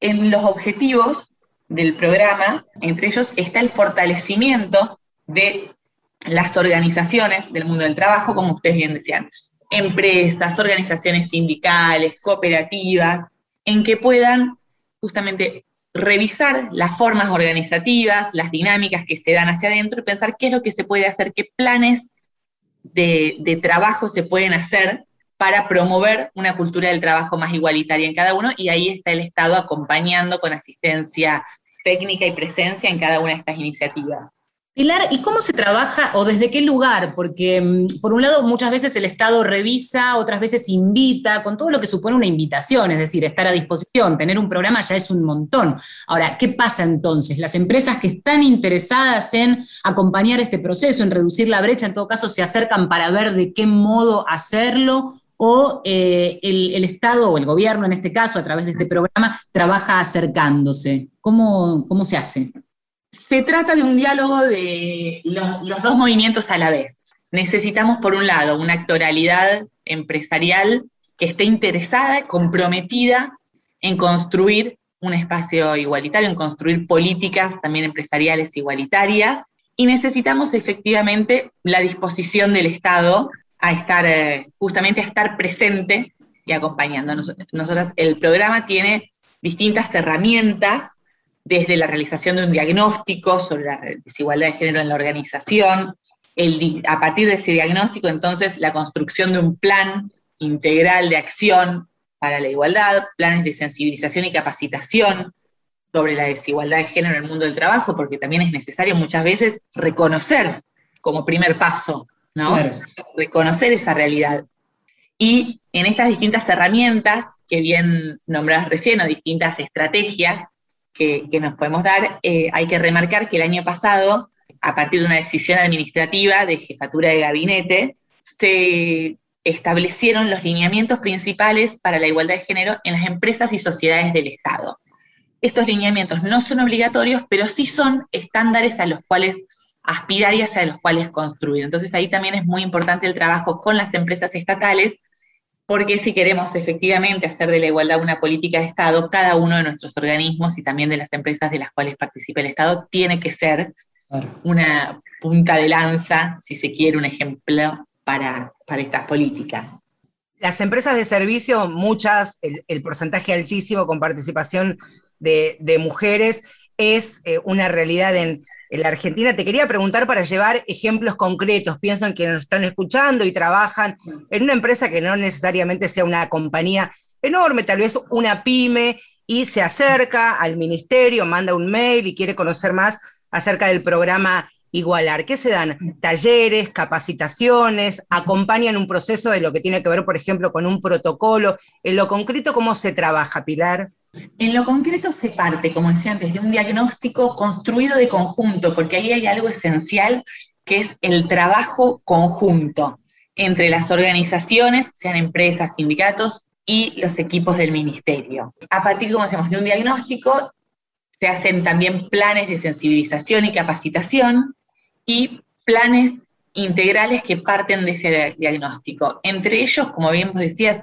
en los objetivos del programa, entre ellos está el fortalecimiento de las organizaciones del mundo del trabajo, como ustedes bien decían, empresas, organizaciones sindicales, cooperativas, en que puedan justamente revisar las formas organizativas, las dinámicas que se dan hacia adentro y pensar qué es lo que se puede hacer, qué planes de, de, trabajo se pueden hacer para promover una cultura del trabajo más igualitaria en cada uno y ahí está el Estado acompañando con asistencia técnica y presencia en cada una de estas iniciativas. Pilar, ¿y cómo se trabaja o desde qué lugar? Porque mm, por un lado muchas veces el Estado revisa, otras veces invita, con todo lo que supone una invitación, es decir, estar a disposición, tener un programa ya es un montón. Ahora, ¿qué pasa entonces? Las empresas que están interesadas en acompañar este proceso, en reducir la brecha, en todo caso, se acercan para ver de qué modo hacerlo o eh, el, el, Estado o el gobierno, en este caso, a través de este programa, trabaja acercándose. ¿Cómo, cómo se hace? Se trata de un diálogo de los, dos movimientos a la vez. Necesitamos, por un lado, una actoralidad empresarial que esté interesada, comprometida en construir un espacio igualitario, en construir políticas también empresariales igualitarias, y necesitamos efectivamente la disposición del Estado a estar, eh, justamente a estar presente y acompañando. Nosotros, el programa tiene distintas herramientas, desde la realización de un diagnóstico sobre la desigualdad de género en la organización, el, a partir de ese diagnóstico, entonces, la construcción de un plan integral de acción para la igualdad, planes de sensibilización y capacitación sobre la desigualdad de género en el mundo del trabajo, porque también es necesario muchas veces reconocer como primer paso ¿no? Reconocer esa realidad. Y en estas distintas herramientas que bien nombradas recién, o distintas estrategias que, nos podemos dar, eh, hay que remarcar que el año pasado, a partir de una decisión administrativa de jefatura de gabinete, se establecieron los lineamientos principales para la igualdad de género en las empresas y sociedades del Estado. Estos lineamientos no son obligatorios, pero sí son estándares a los cuales aspirar y hacia los cuales construir. Entonces ahí también es muy importante el trabajo con las empresas estatales, porque si queremos efectivamente hacer de la igualdad una política de Estado, cada uno de nuestros organismos y también de las empresas de las cuales participa el Estado tiene que ser una punta de lanza, si se quiere, un ejemplo para, para estas políticas. Las empresas de servicio, muchas, el, el porcentaje altísimo con participación de, de mujeres, es eh, una realidad en, en la Argentina. Te quería preguntar para llevar ejemplos concretos. Piensan que nos están escuchando y trabajan en una empresa que no necesariamente sea una compañía enorme, tal vez una pyme, y se acerca al ministerio, manda un mail y quiere conocer más acerca del programa Igualar. ¿Qué se dan? Talleres, capacitaciones, acompañan un proceso de lo que tiene que ver, por ejemplo, con un protocolo. En lo concreto, ¿cómo se trabaja, Pilar? En lo concreto se parte, como decía antes, de un diagnóstico construido de conjunto, porque ahí hay algo esencial que es el trabajo conjunto entre las organizaciones, sean empresas, sindicatos y los equipos del ministerio. A partir, como decíamos, de un diagnóstico, se hacen también planes de sensibilización y capacitación y planes integrales que parten de ese diagnóstico. Entre ellos, como bien vos decías,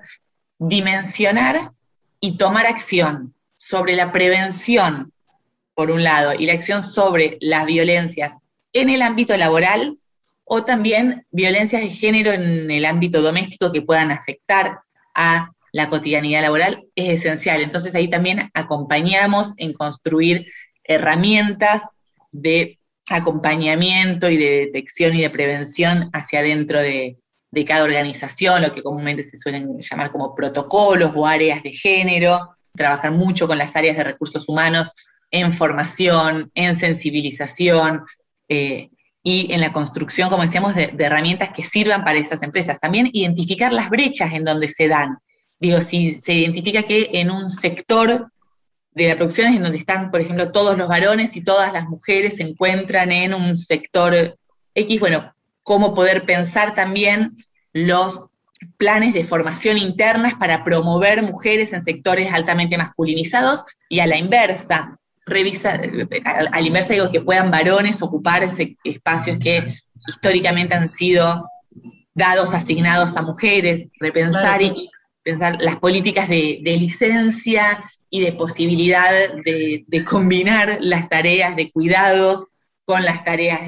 dimensionar y tomar acción sobre la prevención, por un lado, y la acción sobre las violencias en el ámbito laboral o también violencias de género en el ámbito doméstico que puedan afectar a la cotidianidad laboral es esencial. Entonces ahí también acompañamos en construir herramientas de acompañamiento y de detección y de prevención hacia dentro de, cada organización, lo que comúnmente se suelen llamar como protocolos o áreas de género, trabajar mucho con las áreas de recursos humanos en formación, en sensibilización eh, y en la construcción, como decíamos, de, herramientas que sirvan para esas empresas. También identificar las brechas en donde se dan. Digo, si se identifica que en un sector de la producción es en donde están, por ejemplo, todos los varones y todas las mujeres se encuentran en un sector X, bueno, cómo poder pensar también los planes de formación internas para promover mujeres en sectores altamente masculinizados y a la inversa, revisar, a, la inversa digo que puedan varones ocupar ese, espacios que históricamente han sido dados, asignados a mujeres, repensar y pensar las políticas de, de licencia y de posibilidad de, combinar las tareas de cuidados con las tareas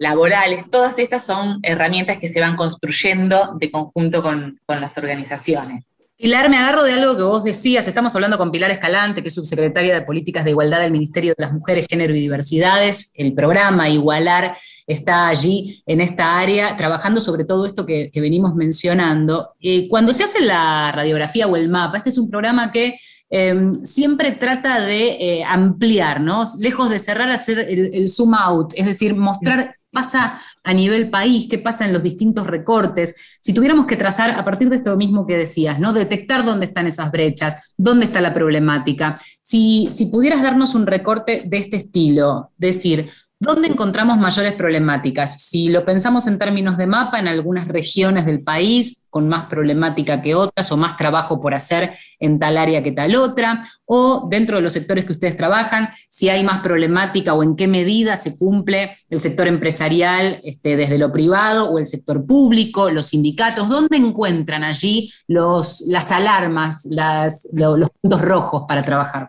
laborales. Todas estas son herramientas que se van construyendo de conjunto con, las organizaciones. Pilar, me agarro de algo que vos decías, estamos hablando con Pilar Escalante, que es subsecretaria de Políticas de Igualdad del Ministerio de las Mujeres, Género y Diversidades. El programa Igualar está allí en esta área, trabajando sobre todo esto que, venimos mencionando. Eh, cuando se hace la radiografía o el mapa, este es un programa que Em, siempre trata de eh, ampliar, ¿no? Lejos de cerrar, hacer el, zoom out, es decir, mostrar pasa a nivel país, qué pasa en los distintos recortes. Si tuviéramos que trazar a partir de esto mismo que decías, ¿no? Detectar dónde están esas brechas, dónde está la problemática. Si, si pudieras darnos un recorte de este estilo, decir, ¿Dónde encontramos mayores problemáticas? Si lo pensamos en términos de mapa, en algunas regiones del país con más problemática que otras o más trabajo por hacer en tal área que tal otra, o dentro de los sectores que ustedes trabajan, si hay más problemática o en qué medida se cumple el sector empresarial este, desde lo privado o el sector público, los sindicatos, ¿dónde encuentran allí las alarmas, los puntos rojos para trabajar?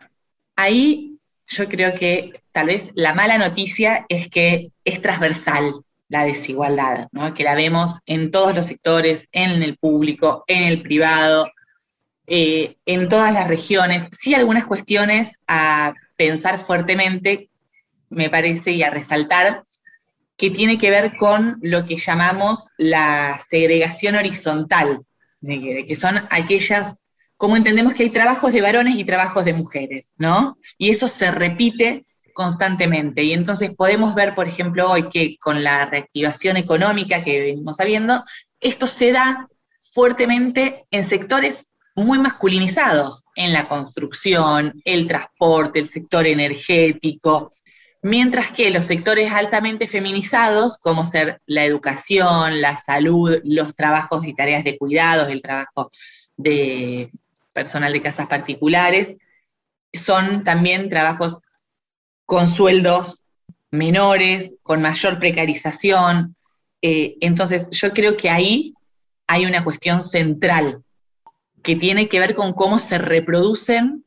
Ahí yo creo que tal vez la mala noticia es que es transversal la desigualdad, que la vemos en todos los sectores, en el público, en el privado, eh, en todas las regiones. Sí algunas cuestiones a pensar fuertemente, me parece, y a resaltar, que tiene que ver con lo que llamamos la segregación horizontal, que son aquellas como entendemos que hay trabajos de varones y trabajos de mujeres, ¿no? Y eso se repite constantemente. Y entonces podemos ver, por ejemplo, hoy que con la reactivación económica que venimos sabiendo, esto se da fuertemente en sectores muy masculinizados, en la construcción, el transporte, el sector energético, mientras que los sectores altamente feminizados, como ser la educación, la salud, los trabajos y tareas de cuidados, el trabajo de personal de casas particulares, son también trabajos con sueldos menores, con mayor precarización. Eh, entonces, yo creo que ahí hay una cuestión central que tiene que ver con cómo se reproducen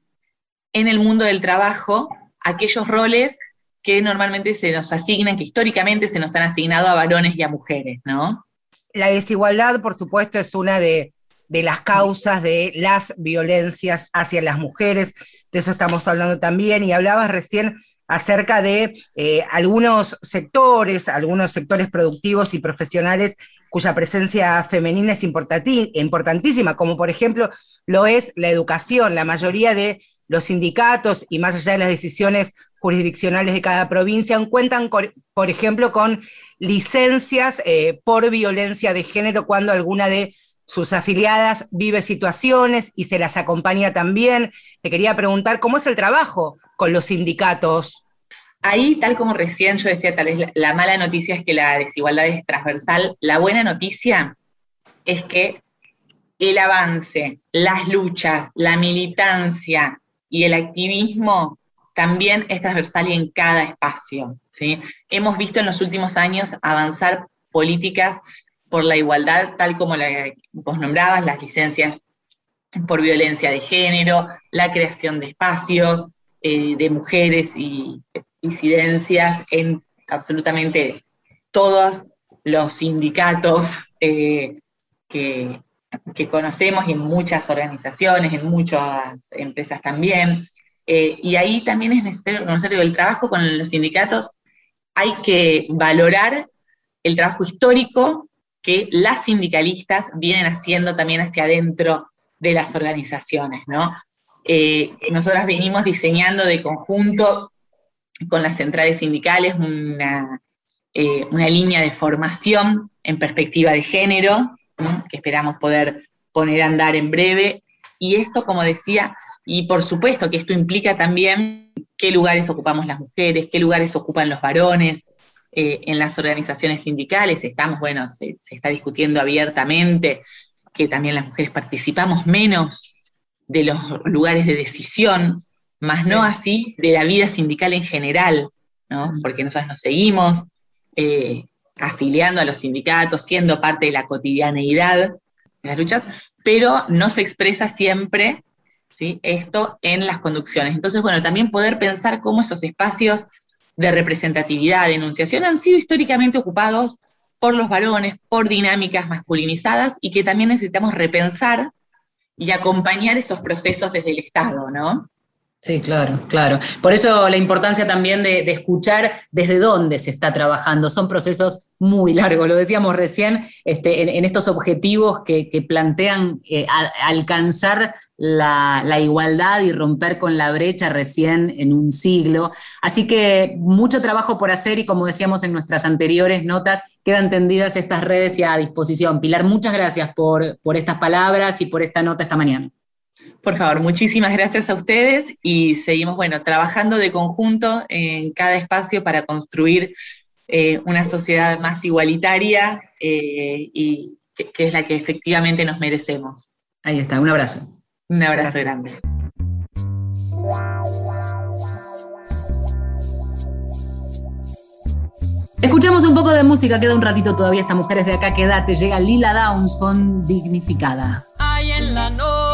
en el mundo del trabajo aquellos roles que normalmente se nos asignan, que históricamente se nos han asignado a varones y a mujeres, ¿no? La desigualdad, por supuesto, es una de, de las causas de las violencias hacia las mujeres, de eso estamos hablando también, y hablabas recién acerca de eh, algunos sectores, algunos sectores productivos y profesionales cuya presencia femenina es importantísima, como por ejemplo lo es la educación. La mayoría de los sindicatos y más allá de las decisiones jurisdiccionales de cada provincia cuentan, por ejemplo, con licencias eh, por violencia de género cuando alguna de sus afiliadas vive situaciones y se las acompaña también. Te quería preguntar, ¿cómo es el trabajo con los sindicatos? Ahí, tal como recién yo decía, tal vez la, mala noticia es que la desigualdad es transversal. La buena noticia es que el avance, las luchas, la militancia y el activismo también es transversal y en cada espacio. ¿sí? Hemos visto en los últimos años avanzar políticas por la igualdad, tal como la, vos nombrabas, las licencias por violencia de género, la creación de espacios eh, de mujeres y disidencias en absolutamente todos los sindicatos eh, que, conocemos y en muchas organizaciones, en muchas empresas también. Eh, y ahí también es necesario conocer el trabajo con los sindicatos. Hay que valorar el trabajo histórico que las sindicalistas vienen haciendo también hacia adentro de las organizaciones, ¿no? Eh, nosotras venimos diseñando de conjunto con las centrales sindicales una, eh, línea de formación en perspectiva de género, que esperamos poder poner a andar en breve. Y esto, como decía, y por supuesto que esto implica también qué lugares ocupamos las mujeres, qué lugares ocupan los varones. Eh, en las organizaciones sindicales estamos, bueno, se, está discutiendo abiertamente que también las mujeres participamos menos de los lugares de decisión, más no así de la vida sindical en general, ¿no? Porque nosotros nos seguimos eh, afiliando a los sindicatos, siendo parte de la cotidianeidad de las luchas, pero no se expresa siempre ¿sí? esto en las conducciones. Entonces, bueno, también poder pensar cómo esos espacios de representatividad, de enunciación, han sido históricamente ocupados por los varones, por dinámicas masculinizadas y que también necesitamos repensar y acompañar esos procesos desde el Estado, ¿no? Sí, claro, claro. Por eso la importancia también de, escuchar desde dónde se está trabajando. Son procesos muy largos, lo decíamos recién, este, en, estos objetivos que, plantean eh, alcanzar la, igualdad y romper con la brecha recién en un siglo. Así que mucho trabajo por hacer y como decíamos en nuestras anteriores notas, quedan tendidas estas redes y a disposición. Pilar, muchas gracias por, por estas palabras y por esta nota esta mañana. Por favor, muchísimas gracias a ustedes y seguimos, bueno, trabajando de conjunto en cada espacio para construir eh, una sociedad más igualitaria eh, y que, es la que efectivamente nos merecemos. Ahí está, un abrazo. Un abrazo grande. Escuchamos un poco de música, queda un ratito todavía estas mujeres de acá, quédate, llega Lila Downs con Dignificada. Hay en la noche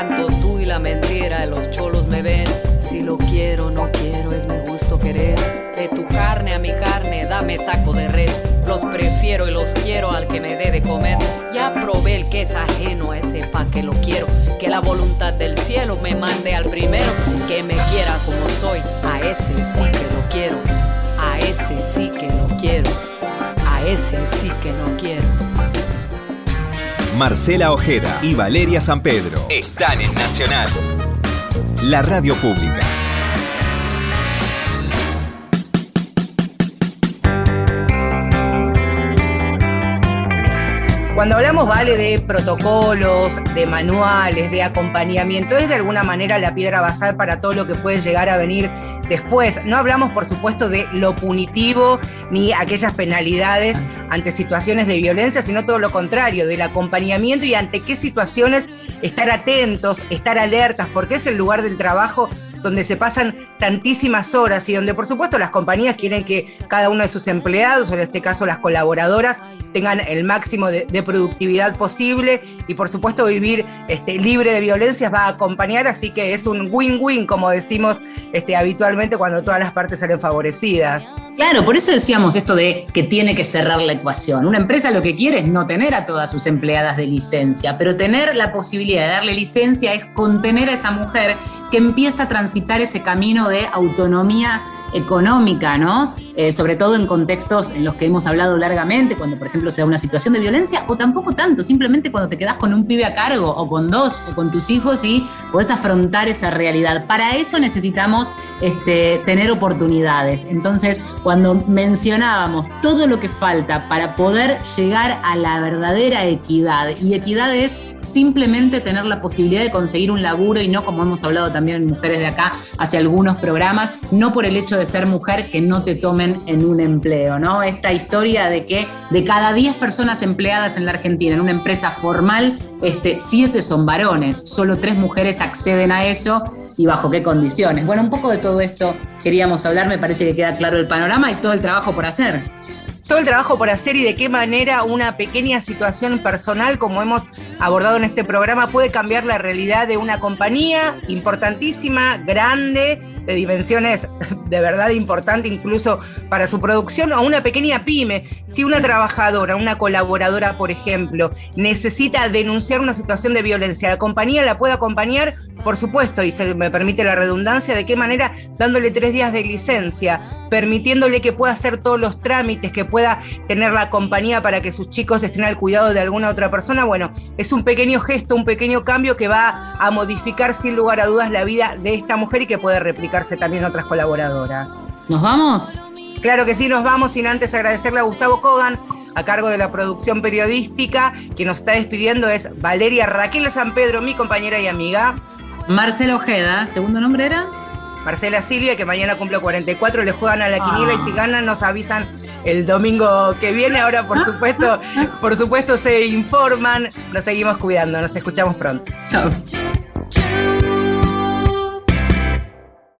canto, tú y la mentira, los cholos me ven. Si lo quiero, no quiero, es mi gusto querer. De tu carne a mi carne, dame taco de res. Los prefiero y los quiero al que me dé de comer. Ya probé el que es ajeno a ese pa' que lo quiero. Que la voluntad del cielo me mande al primero. Que me Marcela Ojeda y Valeria San Pedro están en Nacional, la radio pública. Cuando hablamos, vale, de protocolos, de manuales, de acompañamiento, es de alguna manera la piedra basal para todo lo que puede llegar a venir después. No hablamos, por supuesto, de lo punitivo ni aquellas penalidades ante situaciones de violencia, sino todo lo contrario, del acompañamiento y ante qué situaciones estar atentos, estar alertas, porque es el lugar del trabajo donde se pasan tantísimas horas y donde por supuesto las compañías quieren que cada uno de sus empleados, o en este caso las colaboradoras, tengan el máximo de, productividad posible y por supuesto vivir este, libre de violencias va a acompañar, así que es un win-win, como decimos este, habitualmente cuando todas las partes salen favorecidas. Claro, por eso decíamos esto de que tiene que cerrar la ecuación. Una empresa lo que quiere es no tener a todas sus empleadas de licencia, pero tener la posibilidad de darle licencia es contener a esa mujer que empieza a transitar ese camino de autonomía económica, ¿no? Eh, sobre todo en contextos en los que hemos hablado largamente, cuando por ejemplo se da una situación de violencia, o tampoco tanto, simplemente cuando te quedas con un pibe a cargo, o con dos, o con tus hijos y podés afrontar esa realidad. Para eso necesitamos este, tener oportunidades. Entonces, cuando mencionábamos todo lo que falta para poder llegar a la verdadera equidad, y equidad es simplemente tener la posibilidad de conseguir un laburo y no como hemos hablado también en Mujeres de Acá hace algunos programas, no por el hecho de ser mujer que no te tomen en un empleo, ¿no? Esta historia de que de cada 10 personas empleadas en la Argentina en una empresa formal, este, 7 son varones, solo 3 mujeres acceden a eso y bajo qué condiciones. Bueno, un poco de todo esto queríamos hablar, me parece que queda claro el panorama y todo el trabajo por hacer todo el trabajo por hacer y de qué manera una pequeña situación personal, como hemos abordado en este programa, puede cambiar la realidad de una compañía importantísima, grande, de dimensiones de verdad importantes incluso para su producción, o una pequeña pyme. Si una trabajadora, una colaboradora, por ejemplo, necesita denunciar una situación de violencia, la compañía la puede acompañar por supuesto, y se me permite la redundancia, ¿de qué manera? Dándole tres días de licencia, permitiéndole que pueda hacer todos los trámites, que pueda tener la compañía para que sus chicos estén al cuidado de alguna otra persona. Bueno, es un pequeño gesto, un pequeño cambio que va a modificar sin lugar a dudas la vida de esta mujer y que puede replicarse también en otras colaboradoras. ¿Nos vamos? Claro que sí, nos vamos sin antes agradecerle a Gustavo Kogan a cargo de la producción periodística. que nos está despidiendo es Valeria Raquel San Pedro, mi compañera y amiga. Marcelo Ojeda, ¿segundo nombre era? Marcela Silvia, que mañana cumple 44, le juegan a la quiniela y si ah. ganan nos avisan el domingo que viene. Ahora, por supuesto, por supuesto, se informan. Nos seguimos cuidando. Nos escuchamos pronto. Chao.